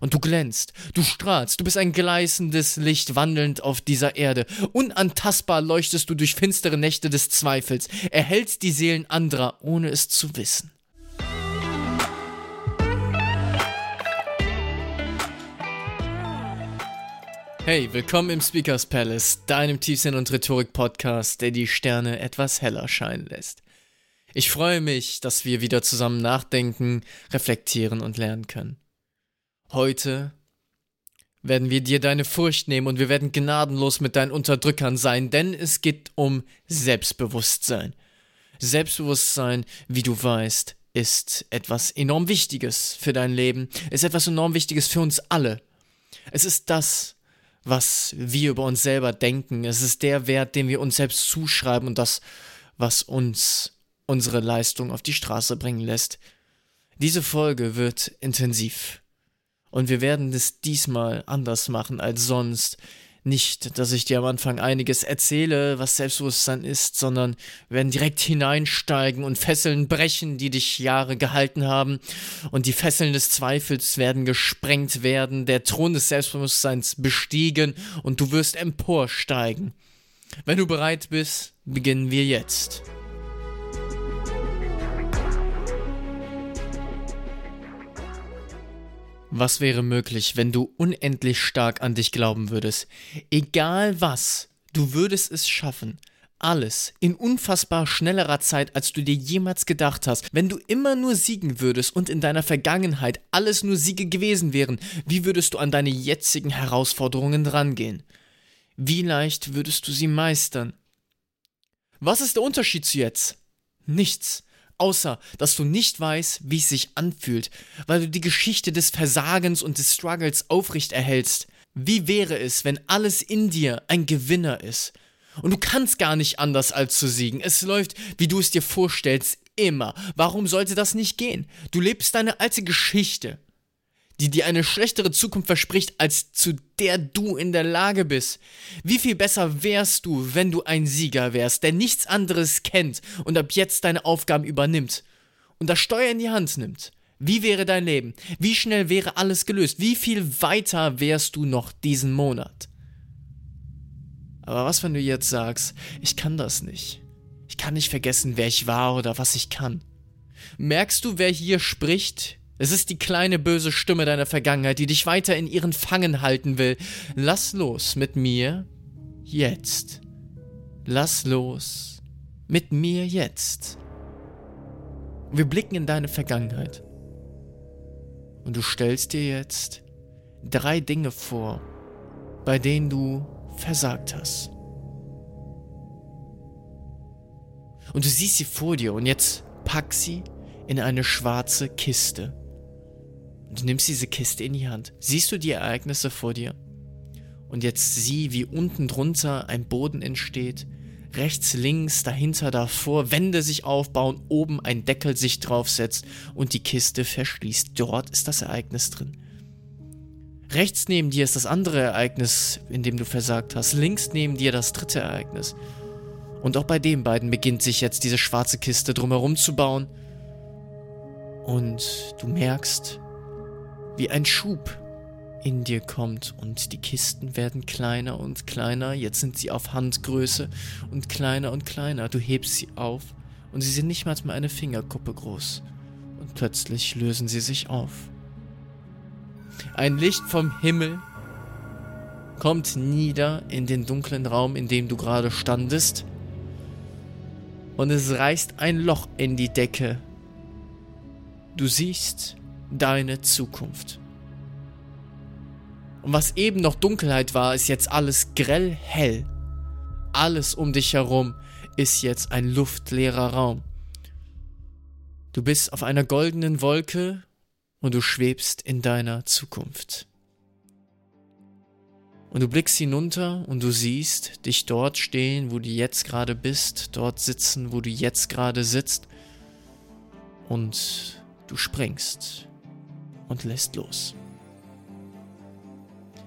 Und du glänzt, du strahlst, du bist ein gleißendes Licht wandelnd auf dieser Erde. Unantastbar leuchtest du durch finstere Nächte des Zweifels, erhältst die Seelen anderer, ohne es zu wissen. Hey, willkommen im Speakers Palace, deinem Tiefsinn- und Rhetorik-Podcast, der die Sterne etwas heller scheinen lässt. Ich freue mich, dass wir wieder zusammen nachdenken, reflektieren und lernen können. Heute werden wir dir deine Furcht nehmen und wir werden gnadenlos mit deinen Unterdrückern sein, denn es geht um Selbstbewusstsein. Selbstbewusstsein, wie du weißt, ist etwas enorm Wichtiges für dein Leben, ist etwas enorm Wichtiges für uns alle. Es ist das, was wir über uns selber denken. Es ist der Wert, den wir uns selbst zuschreiben und das, was uns unsere Leistung auf die Straße bringen lässt. Diese Folge wird intensiv. Und wir werden es diesmal anders machen als sonst. Nicht, dass ich dir am Anfang einiges erzähle, was Selbstbewusstsein ist, sondern wir werden direkt hineinsteigen und Fesseln brechen, die dich Jahre gehalten haben. Und die Fesseln des Zweifels werden gesprengt werden, der Thron des Selbstbewusstseins bestiegen und du wirst emporsteigen. Wenn du bereit bist, beginnen wir jetzt. Was wäre möglich, wenn du unendlich stark an dich glauben würdest? Egal was, du würdest es schaffen. Alles in unfassbar schnellerer Zeit, als du dir jemals gedacht hast. Wenn du immer nur siegen würdest und in deiner Vergangenheit alles nur Siege gewesen wären, wie würdest du an deine jetzigen Herausforderungen rangehen? Wie leicht würdest du sie meistern? Was ist der Unterschied zu jetzt? Nichts außer dass du nicht weißt, wie es sich anfühlt, weil du die Geschichte des Versagens und des Struggles aufrecht erhältst. Wie wäre es, wenn alles in dir ein Gewinner ist? Und du kannst gar nicht anders als zu siegen. Es läuft, wie du es dir vorstellst, immer. Warum sollte das nicht gehen? Du lebst deine alte Geschichte die dir eine schlechtere Zukunft verspricht, als zu der du in der Lage bist. Wie viel besser wärst du, wenn du ein Sieger wärst, der nichts anderes kennt und ab jetzt deine Aufgaben übernimmt und das Steuer in die Hand nimmt? Wie wäre dein Leben? Wie schnell wäre alles gelöst? Wie viel weiter wärst du noch diesen Monat? Aber was, wenn du jetzt sagst, ich kann das nicht? Ich kann nicht vergessen, wer ich war oder was ich kann. Merkst du, wer hier spricht? Es ist die kleine böse Stimme deiner Vergangenheit, die dich weiter in ihren Fangen halten will. Lass los mit mir jetzt. Lass los mit mir jetzt. Wir blicken in deine Vergangenheit. Und du stellst dir jetzt drei Dinge vor, bei denen du versagt hast. Und du siehst sie vor dir und jetzt pack sie in eine schwarze Kiste. Du nimmst diese Kiste in die Hand. Siehst du die Ereignisse vor dir? Und jetzt sieh, wie unten drunter ein Boden entsteht. Rechts, links, dahinter, davor Wände sich aufbauen, oben ein Deckel sich draufsetzt und die Kiste verschließt. Dort ist das Ereignis drin. Rechts neben dir ist das andere Ereignis, in dem du versagt hast. Links neben dir das dritte Ereignis. Und auch bei den beiden beginnt sich jetzt diese schwarze Kiste drumherum zu bauen. Und du merkst, wie ein Schub in dir kommt und die Kisten werden kleiner und kleiner, jetzt sind sie auf Handgröße und kleiner und kleiner. Du hebst sie auf und sie sind nicht mal eine Fingerkuppe groß und plötzlich lösen sie sich auf. Ein Licht vom Himmel kommt nieder in den dunklen Raum, in dem du gerade standest und es reißt ein Loch in die Decke. Du siehst deine Zukunft. Und was eben noch Dunkelheit war, ist jetzt alles grell hell. Alles um dich herum ist jetzt ein luftleerer Raum. Du bist auf einer goldenen Wolke und du schwebst in deiner Zukunft. Und du blickst hinunter und du siehst dich dort stehen, wo du jetzt gerade bist, dort sitzen, wo du jetzt gerade sitzt. Und du springst und lässt los.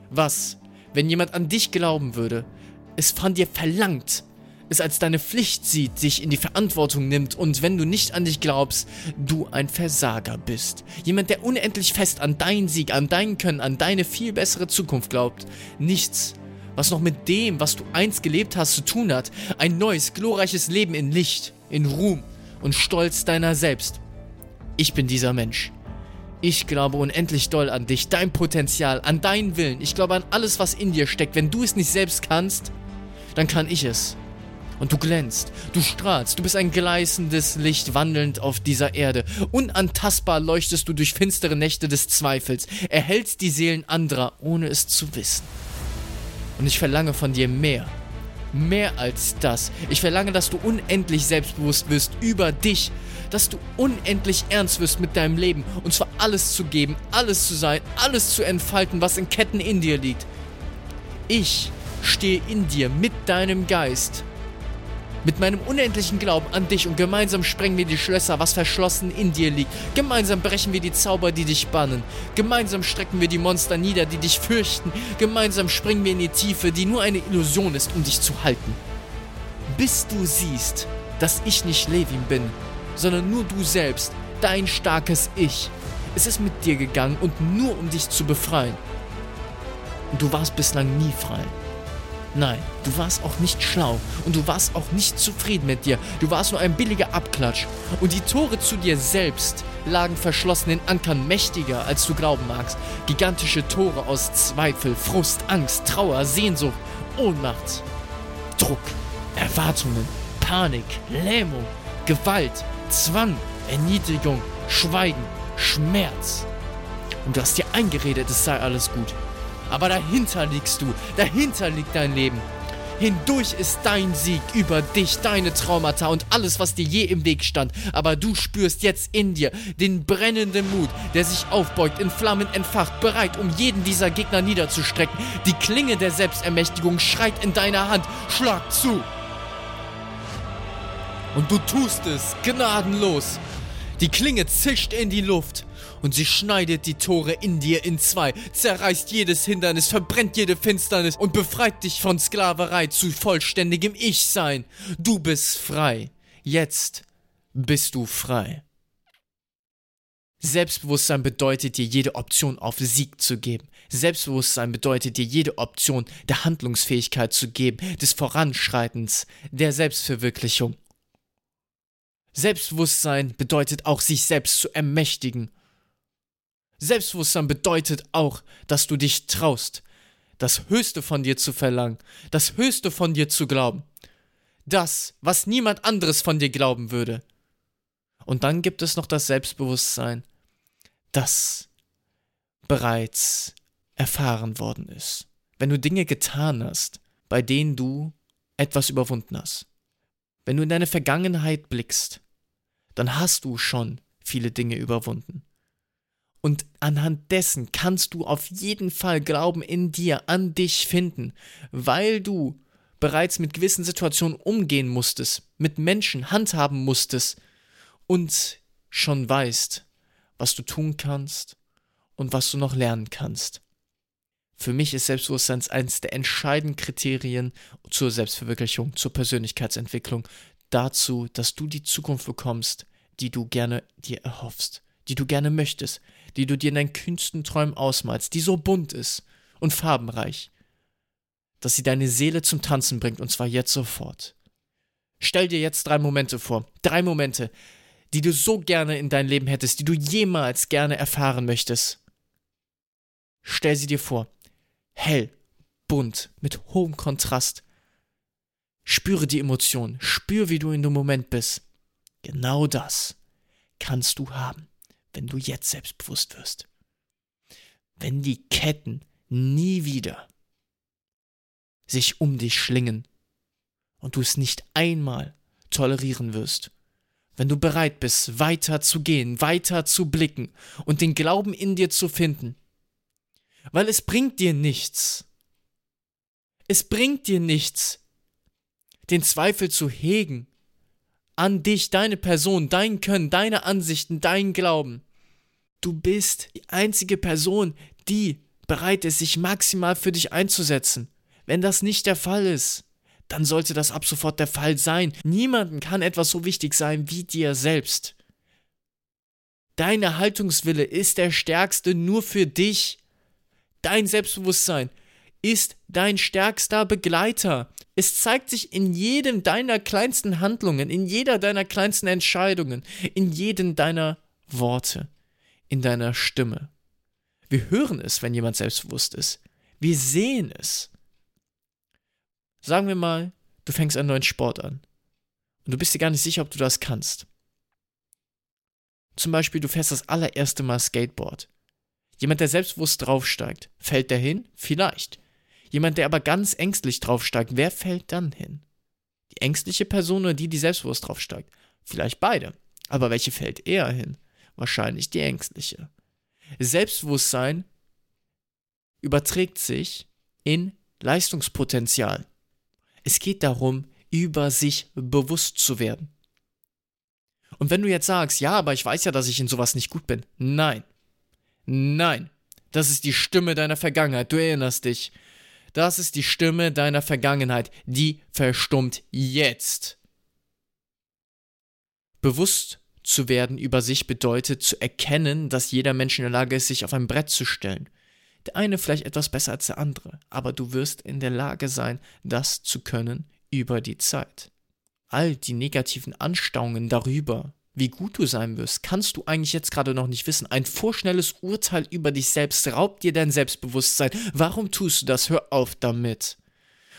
Was, wenn jemand an dich glauben würde, es von dir verlangt, es als deine Pflicht sieht, dich in die Verantwortung nimmt und wenn du nicht an dich glaubst, du ein Versager bist. Jemand, der unendlich fest an deinen Sieg, an dein Können, an deine viel bessere Zukunft glaubt. Nichts, was noch mit dem, was du einst gelebt hast, zu tun hat. Ein neues, glorreiches Leben in Licht, in Ruhm und Stolz deiner selbst. Ich bin dieser Mensch. Ich glaube unendlich doll an dich, dein Potenzial, an deinen Willen. Ich glaube an alles, was in dir steckt. Wenn du es nicht selbst kannst, dann kann ich es. Und du glänzt, du strahlst, du bist ein gleißendes Licht wandelnd auf dieser Erde. Unantastbar leuchtest du durch finstere Nächte des Zweifels, erhältst die Seelen anderer, ohne es zu wissen. Und ich verlange von dir mehr. Mehr als das. Ich verlange, dass du unendlich selbstbewusst wirst über dich, dass du unendlich ernst wirst mit deinem Leben und zwar alles zu geben, alles zu sein, alles zu entfalten, was in Ketten in dir liegt. Ich stehe in dir mit deinem Geist mit meinem unendlichen Glauben an dich und gemeinsam sprengen wir die Schlösser, was verschlossen in dir liegt. Gemeinsam brechen wir die Zauber, die dich bannen. Gemeinsam strecken wir die Monster nieder, die dich fürchten. Gemeinsam springen wir in die Tiefe, die nur eine Illusion ist, um dich zu halten. Bis du siehst, dass ich nicht Levin bin, sondern nur du selbst, dein starkes Ich. Es ist mit dir gegangen und nur um dich zu befreien. Und du warst bislang nie frei. Nein, du warst auch nicht schlau und du warst auch nicht zufrieden mit dir. Du warst nur ein billiger Abklatsch. Und die Tore zu dir selbst lagen verschlossen in Ankern mächtiger, als du glauben magst. Gigantische Tore aus Zweifel, Frust, Angst, Trauer, Sehnsucht, Ohnmacht, Druck, Erwartungen, Panik, Lähmung, Gewalt, Zwang, Erniedrigung, Schweigen, Schmerz. Und du hast dir eingeredet, es sei alles gut. Aber dahinter liegst du, dahinter liegt dein Leben. Hindurch ist dein Sieg über dich, deine Traumata und alles, was dir je im Weg stand. Aber du spürst jetzt in dir den brennenden Mut, der sich aufbeugt, in Flammen entfacht, bereit, um jeden dieser Gegner niederzustrecken. Die Klinge der Selbstermächtigung schreit in deiner Hand. Schlag zu! Und du tust es gnadenlos. Die Klinge zischt in die Luft und sie schneidet die Tore in dir in zwei, zerreißt jedes Hindernis, verbrennt jede Finsternis und befreit dich von Sklaverei zu vollständigem Ich-Sein. Du bist frei. Jetzt bist du frei. Selbstbewusstsein bedeutet dir jede Option auf Sieg zu geben. Selbstbewusstsein bedeutet dir jede Option der Handlungsfähigkeit zu geben, des Voranschreitens, der Selbstverwirklichung. Selbstbewusstsein bedeutet auch, sich selbst zu ermächtigen. Selbstbewusstsein bedeutet auch, dass du dich traust, das Höchste von dir zu verlangen, das Höchste von dir zu glauben. Das, was niemand anderes von dir glauben würde. Und dann gibt es noch das Selbstbewusstsein, das bereits erfahren worden ist. Wenn du Dinge getan hast, bei denen du etwas überwunden hast. Wenn du in deine Vergangenheit blickst, dann hast du schon viele Dinge überwunden. Und anhand dessen kannst du auf jeden Fall Glauben in dir, an dich finden, weil du bereits mit gewissen Situationen umgehen musstest, mit Menschen handhaben musstest und schon weißt, was du tun kannst und was du noch lernen kannst. Für mich ist Selbstbewusstsein eines der entscheidenden Kriterien zur Selbstverwirklichung, zur Persönlichkeitsentwicklung, dazu, dass du die Zukunft bekommst, die du gerne dir erhoffst, die du gerne möchtest, die du dir in deinen kühnsten Träumen ausmalst, die so bunt ist und farbenreich, dass sie deine Seele zum Tanzen bringt und zwar jetzt sofort. Stell dir jetzt drei Momente vor, drei Momente, die du so gerne in dein Leben hättest, die du jemals gerne erfahren möchtest. Stell sie dir vor hell, bunt, mit hohem Kontrast. Spüre die Emotionen, spür, wie du in dem Moment bist. Genau das kannst du haben, wenn du jetzt selbstbewusst wirst. Wenn die Ketten nie wieder sich um dich schlingen und du es nicht einmal tolerieren wirst. Wenn du bereit bist, weiter zu gehen, weiter zu blicken und den Glauben in dir zu finden, weil es bringt dir nichts. Es bringt dir nichts, den Zweifel zu hegen an dich, deine Person, dein Können, deine Ansichten, dein Glauben. Du bist die einzige Person, die bereit ist, sich maximal für dich einzusetzen. Wenn das nicht der Fall ist, dann sollte das ab sofort der Fall sein. Niemandem kann etwas so wichtig sein wie dir selbst. Deine Haltungswille ist der stärkste nur für dich. Dein Selbstbewusstsein ist dein stärkster Begleiter. Es zeigt sich in jedem deiner kleinsten Handlungen, in jeder deiner kleinsten Entscheidungen, in jedem deiner Worte, in deiner Stimme. Wir hören es, wenn jemand selbstbewusst ist. Wir sehen es. Sagen wir mal, du fängst einen neuen Sport an und du bist dir gar nicht sicher, ob du das kannst. Zum Beispiel, du fährst das allererste Mal Skateboard. Jemand, der selbstbewusst draufsteigt, fällt der hin? Vielleicht. Jemand, der aber ganz ängstlich draufsteigt, wer fällt dann hin? Die ängstliche Person oder die, die selbstbewusst draufsteigt? Vielleicht beide. Aber welche fällt eher hin? Wahrscheinlich die ängstliche. Selbstbewusstsein überträgt sich in Leistungspotenzial. Es geht darum, über sich bewusst zu werden. Und wenn du jetzt sagst, ja, aber ich weiß ja, dass ich in sowas nicht gut bin. Nein. Nein. Das ist die Stimme deiner Vergangenheit. Du erinnerst dich. Das ist die Stimme deiner Vergangenheit. Die verstummt jetzt. Bewusst zu werden über sich bedeutet zu erkennen, dass jeder Mensch in der Lage ist, sich auf ein Brett zu stellen. Der eine vielleicht etwas besser als der andere, aber du wirst in der Lage sein, das zu können über die Zeit. All die negativen Anstauungen darüber, wie gut du sein wirst, kannst du eigentlich jetzt gerade noch nicht wissen. Ein vorschnelles Urteil über dich selbst raubt dir dein Selbstbewusstsein. Warum tust du das? Hör auf damit.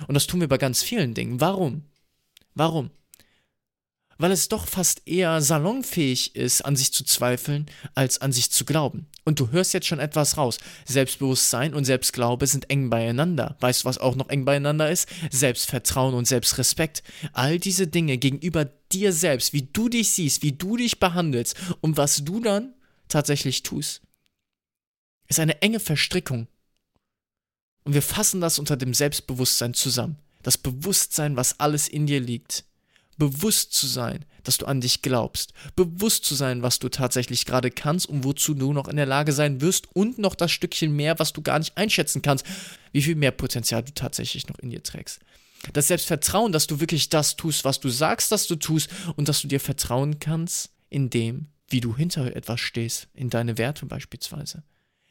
Und das tun wir bei ganz vielen Dingen. Warum? Warum? Weil es doch fast eher salonfähig ist, an sich zu zweifeln, als an sich zu glauben. Und du hörst jetzt schon etwas raus. Selbstbewusstsein und Selbstglaube sind eng beieinander. Weißt du, was auch noch eng beieinander ist? Selbstvertrauen und Selbstrespekt. All diese Dinge gegenüber dir selbst, wie du dich siehst, wie du dich behandelst und was du dann tatsächlich tust, ist eine enge Verstrickung. Und wir fassen das unter dem Selbstbewusstsein zusammen. Das Bewusstsein, was alles in dir liegt bewusst zu sein, dass du an dich glaubst, bewusst zu sein, was du tatsächlich gerade kannst und wozu du noch in der Lage sein wirst und noch das Stückchen mehr, was du gar nicht einschätzen kannst, wie viel mehr Potenzial du tatsächlich noch in dir trägst. Das Selbstvertrauen, dass du wirklich das tust, was du sagst, dass du tust und dass du dir vertrauen kannst in dem, wie du hinter etwas stehst, in deine Werte beispielsweise.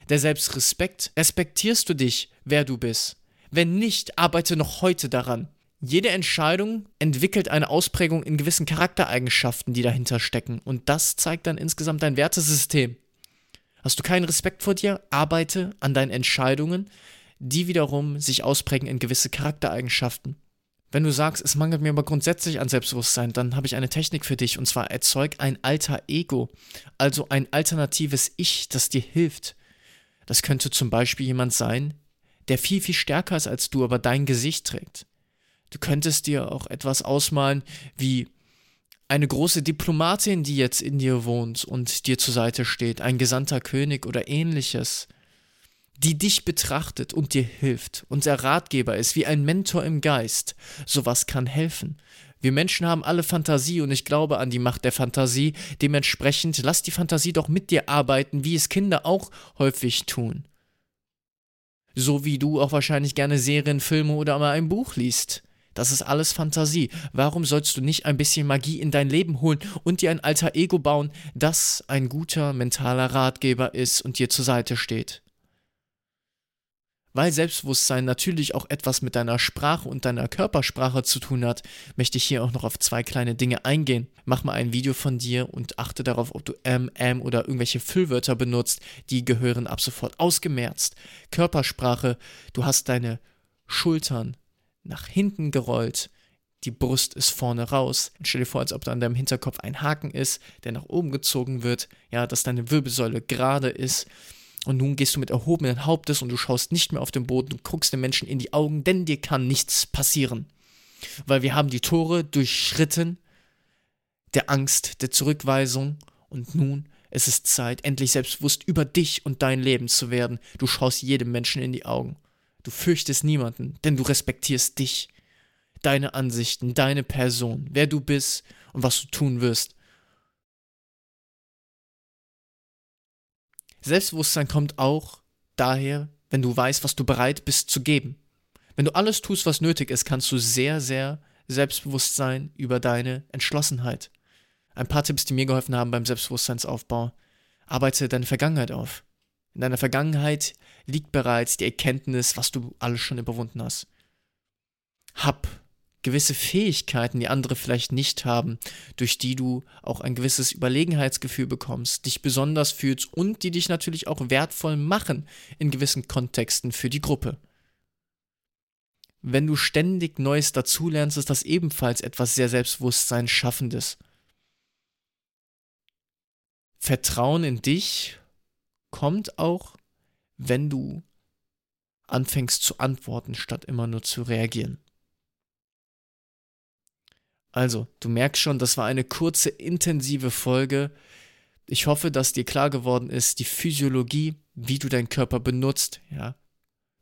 Der Selbstrespekt, respektierst du dich, wer du bist? Wenn nicht, arbeite noch heute daran. Jede Entscheidung entwickelt eine Ausprägung in gewissen Charaktereigenschaften, die dahinter stecken. Und das zeigt dann insgesamt dein Wertesystem. Hast du keinen Respekt vor dir? Arbeite an deinen Entscheidungen, die wiederum sich ausprägen in gewisse Charaktereigenschaften. Wenn du sagst, es mangelt mir aber grundsätzlich an Selbstbewusstsein, dann habe ich eine Technik für dich und zwar erzeug ein alter Ego, also ein alternatives Ich, das dir hilft. Das könnte zum Beispiel jemand sein, der viel, viel stärker ist als du, aber dein Gesicht trägt. Du könntest dir auch etwas ausmalen wie eine große Diplomatin, die jetzt in dir wohnt und dir zur Seite steht, ein gesandter König oder ähnliches, die dich betrachtet und dir hilft und der Ratgeber ist, wie ein Mentor im Geist. Sowas kann helfen. Wir Menschen haben alle Fantasie und ich glaube an die Macht der Fantasie. Dementsprechend lass die Fantasie doch mit dir arbeiten, wie es Kinder auch häufig tun. So wie du auch wahrscheinlich gerne Serien, Filme oder mal ein Buch liest. Das ist alles Fantasie. Warum sollst du nicht ein bisschen Magie in dein Leben holen und dir ein alter Ego bauen, das ein guter mentaler Ratgeber ist und dir zur Seite steht? Weil Selbstbewusstsein natürlich auch etwas mit deiner Sprache und deiner Körpersprache zu tun hat, möchte ich hier auch noch auf zwei kleine Dinge eingehen. Mach mal ein Video von dir und achte darauf, ob du M, M oder irgendwelche Füllwörter benutzt. Die gehören ab sofort ausgemerzt. Körpersprache, du hast deine Schultern nach hinten gerollt, die Brust ist vorne raus. Stell dir vor, als ob da an deinem Hinterkopf ein Haken ist, der nach oben gezogen wird, ja, dass deine Wirbelsäule gerade ist. Und nun gehst du mit erhobenen Hauptes und du schaust nicht mehr auf den Boden, du guckst den Menschen in die Augen, denn dir kann nichts passieren. Weil wir haben die Tore durchschritten, der Angst, der Zurückweisung und nun es ist Zeit, endlich selbstbewusst über dich und dein Leben zu werden. Du schaust jedem Menschen in die Augen. Du fürchtest niemanden, denn du respektierst dich, deine Ansichten, deine Person, wer du bist und was du tun wirst. Selbstbewusstsein kommt auch daher, wenn du weißt, was du bereit bist zu geben. Wenn du alles tust, was nötig ist, kannst du sehr, sehr selbstbewusst sein über deine Entschlossenheit. Ein paar Tipps, die mir geholfen haben beim Selbstbewusstseinsaufbau. Arbeite deine Vergangenheit auf. In deiner Vergangenheit liegt bereits die Erkenntnis, was du alles schon überwunden hast. Hab gewisse Fähigkeiten, die andere vielleicht nicht haben, durch die du auch ein gewisses Überlegenheitsgefühl bekommst, dich besonders fühlst und die dich natürlich auch wertvoll machen in gewissen Kontexten für die Gruppe. Wenn du ständig Neues dazulernst, ist das ebenfalls etwas sehr Selbstbewusstsein schaffendes. Vertrauen in dich kommt auch, wenn du anfängst zu antworten, statt immer nur zu reagieren. Also, du merkst schon, das war eine kurze, intensive Folge. Ich hoffe, dass dir klar geworden ist, die Physiologie, wie du deinen Körper benutzt, ja.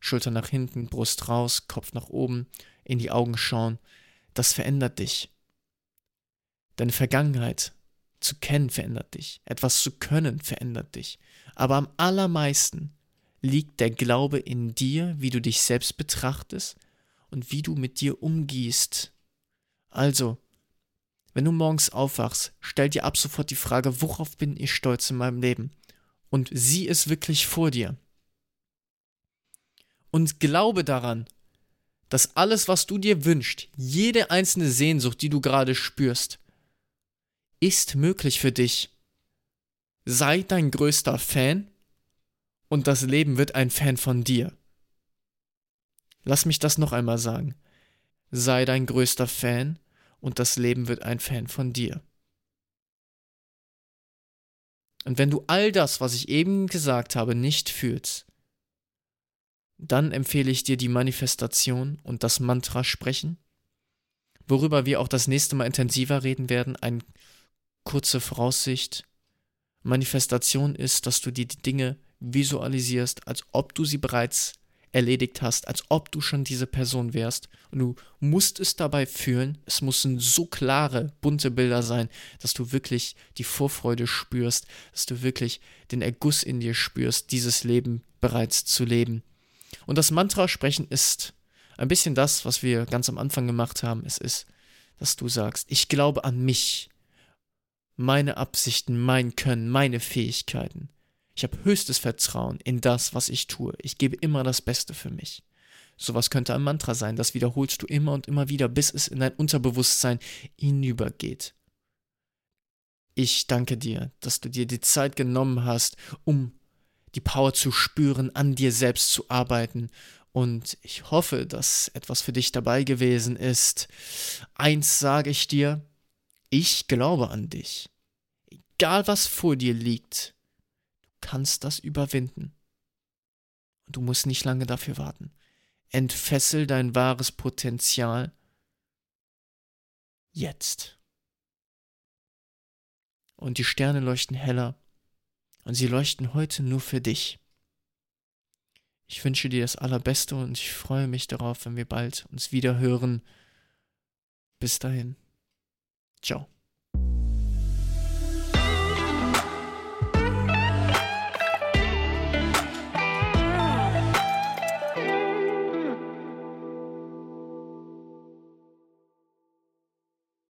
Schulter nach hinten, Brust raus, Kopf nach oben, in die Augen schauen, das verändert dich. Deine Vergangenheit zu kennen verändert dich. Etwas zu können verändert dich. Aber am allermeisten liegt der Glaube in dir, wie du dich selbst betrachtest und wie du mit dir umgehst also, wenn du morgens aufwachst, stell dir ab sofort die Frage, worauf bin ich stolz in meinem Leben? Und sieh es wirklich vor dir. Und glaube daran, dass alles, was du dir wünschst, jede einzelne Sehnsucht, die du gerade spürst, ist möglich für dich. Sei dein größter Fan und das Leben wird ein Fan von dir. Lass mich das noch einmal sagen sei dein größter Fan und das Leben wird ein Fan von dir. Und wenn du all das, was ich eben gesagt habe, nicht fühlst, dann empfehle ich dir die Manifestation und das Mantra sprechen, worüber wir auch das nächste Mal intensiver reden werden. Eine kurze Voraussicht. Manifestation ist, dass du dir die Dinge visualisierst, als ob du sie bereits erledigt hast, als ob du schon diese Person wärst. Und du musst es dabei fühlen. Es müssen so klare, bunte Bilder sein, dass du wirklich die Vorfreude spürst, dass du wirklich den Erguss in dir spürst, dieses Leben bereits zu leben. Und das Mantra sprechen ist ein bisschen das, was wir ganz am Anfang gemacht haben. Es ist, dass du sagst, ich glaube an mich, meine Absichten, mein Können, meine Fähigkeiten. Ich habe höchstes Vertrauen in das, was ich tue. Ich gebe immer das Beste für mich. Sowas könnte ein Mantra sein, das wiederholst du immer und immer wieder, bis es in dein Unterbewusstsein hinübergeht. Ich danke dir, dass du dir die Zeit genommen hast, um die Power zu spüren, an dir selbst zu arbeiten. Und ich hoffe, dass etwas für dich dabei gewesen ist. Eins sage ich dir, ich glaube an dich. Egal was vor dir liegt, kannst das überwinden. Und du musst nicht lange dafür warten. Entfessel dein wahres Potenzial jetzt. Und die Sterne leuchten heller und sie leuchten heute nur für dich. Ich wünsche dir das Allerbeste und ich freue mich darauf, wenn wir bald uns wieder hören. Bis dahin. Ciao.